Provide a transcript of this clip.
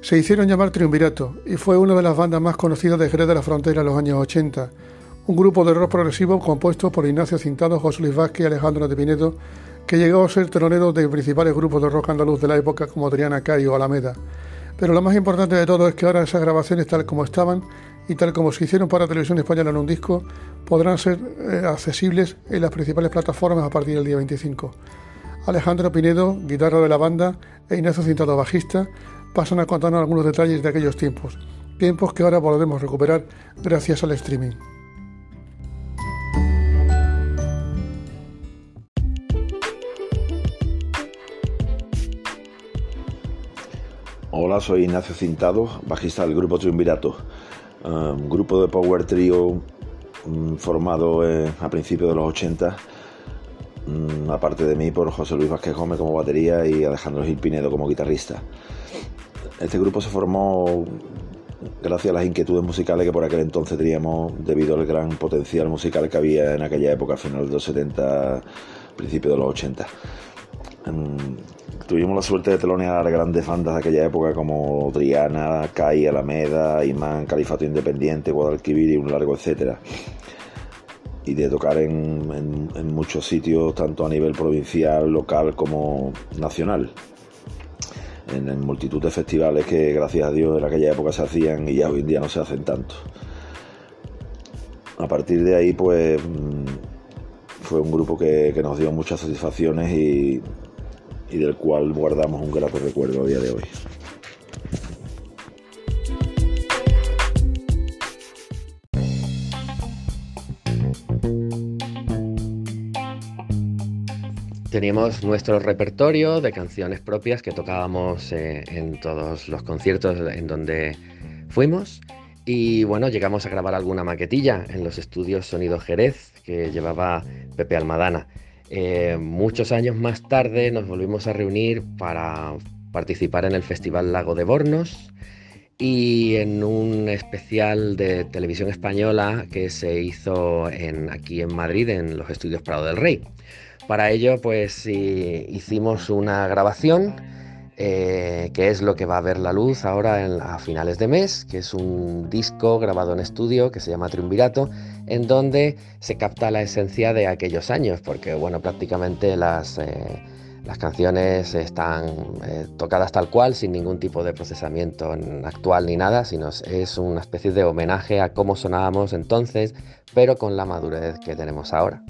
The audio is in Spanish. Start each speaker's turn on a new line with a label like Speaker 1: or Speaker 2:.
Speaker 1: Se hicieron llamar Triunvirato y fue una de las bandas más conocidas de Jerez de la Frontera en los años 80. Un grupo de rock progresivo compuesto por Ignacio Cintado, José Luis Vázquez y Alejandro de Pinedo, que llegó a ser telonero de principales grupos de rock andaluz de la época como Adriana Cay o Alameda. Pero lo más importante de todo es que ahora esas grabaciones tal como estaban y tal como se hicieron para Televisión Española en un disco, podrán ser eh, accesibles en las principales plataformas a partir del día 25. Alejandro Pinedo, guitarra de la banda, e Ignacio Cintado, bajista, pasan a contarnos algunos detalles de aquellos tiempos, tiempos que ahora podemos recuperar gracias al streaming.
Speaker 2: Hola, soy Ignacio Cintado, bajista del grupo Triunvirato, un grupo de power trio mm, formado a principios de los 80, mm, aparte de mí por José Luis Vázquez Gómez como batería y Alejandro Gil Pinedo como guitarrista. Este grupo se formó gracias a las inquietudes musicales que por aquel entonces teníamos debido al gran potencial musical que había en aquella época, a finales de los 70, principios de los 80. tuvimos la suerte de telonear grandes bandas de aquella época como Triana, Kai, Alameda, Imán, Califato Independiente, Guadalquivir y un largo etcétera. Y de tocar en muchos sitios, tanto a nivel provincial, local como nacional en, multitud de festivales que gracias a Dios en aquella época se hacían y ya hoy en día no se hacen tanto. A partir de ahí pues mm, fue un grupo que, nos dio muchas satisfacciones y, y del cual guardamos un grato recuerdo a día de hoy.
Speaker 3: Teníamos nuestro repertorio de canciones propias que tocábamos eh, en todos los conciertos en donde fuimos. Y bueno, llegamos a grabar alguna maquetilla en los estudios Sonido Jerez que llevaba Pepe Almadana. Eh, muchos años más tarde nos volvimos a reunir para participar en el Festival Lago de Bornos y en un especial de televisión española que se hizo aquí en Madrid, en los estudios Prado del Rey. Para ello, pues hicimos una grabación, eh, que es lo que va a ver la luz ahora a finales de mes, que es un disco grabado en estudio que se llama Triunvirato, en donde se capta la esencia de aquellos años, porque bueno, prácticamente las, eh, las canciones están eh, tocadas tal cual, sin ningún tipo de procesamiento actual ni nada, sino es una especie de homenaje a cómo sonábamos entonces, pero con la madurez que tenemos ahora.